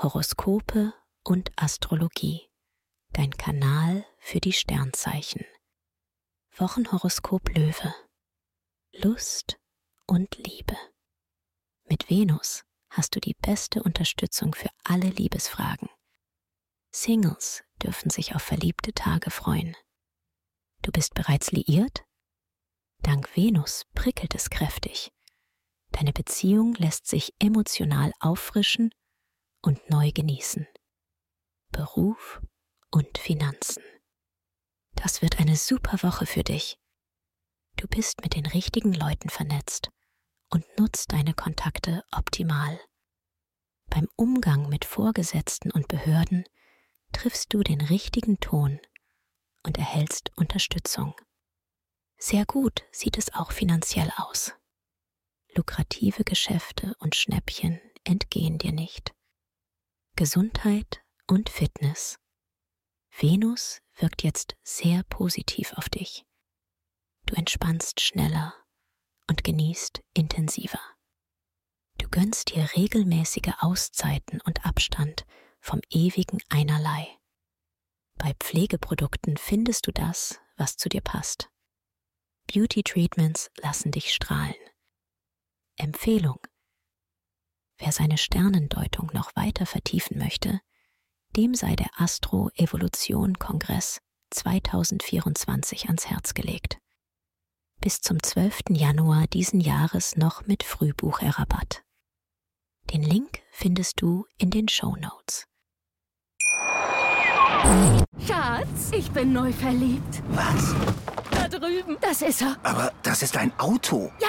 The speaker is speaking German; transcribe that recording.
Horoskope und Astrologie. Dein Kanal für die Sternzeichen. Wochenhoroskop Löwe. Lust und Liebe. Mit Venus hast du die beste Unterstützung für alle Liebesfragen. Singles dürfen sich auf verliebte Tage freuen. Du bist bereits liiert? Dank Venus prickelt es kräftig. Deine Beziehung lässt sich emotional auffrischen und neu genießen. Beruf und Finanzen. Das wird eine super Woche für dich. Du bist mit den richtigen Leuten vernetzt und nutzt deine Kontakte optimal. Beim Umgang mit Vorgesetzten und Behörden triffst du den richtigen Ton und erhältst Unterstützung. Sehr gut sieht es auch finanziell aus. Lukrative Geschäfte und Schnäppchen entgehen dir nicht. Gesundheit und Fitness. Venus wirkt jetzt sehr positiv auf dich. Du entspannst schneller und genießt intensiver. Du gönnst dir regelmäßige Auszeiten und Abstand vom ewigen Einerlei. Bei Pflegeprodukten findest du das, was zu dir passt. Beauty Treatments lassen dich strahlen. Empfehlung. Wer seine Sternendeutung noch weiter vertiefen möchte, dem sei der Astro Evolution Kongress 2024 ans Herz gelegt. Bis zum 12. Januar diesen Jahres noch mit Frühbucherrabatt. Den Link findest du in den Show Notes. Schatz, ich bin neu verliebt. Was? Da drüben. Das ist er. Aber das ist ein Auto. Ja,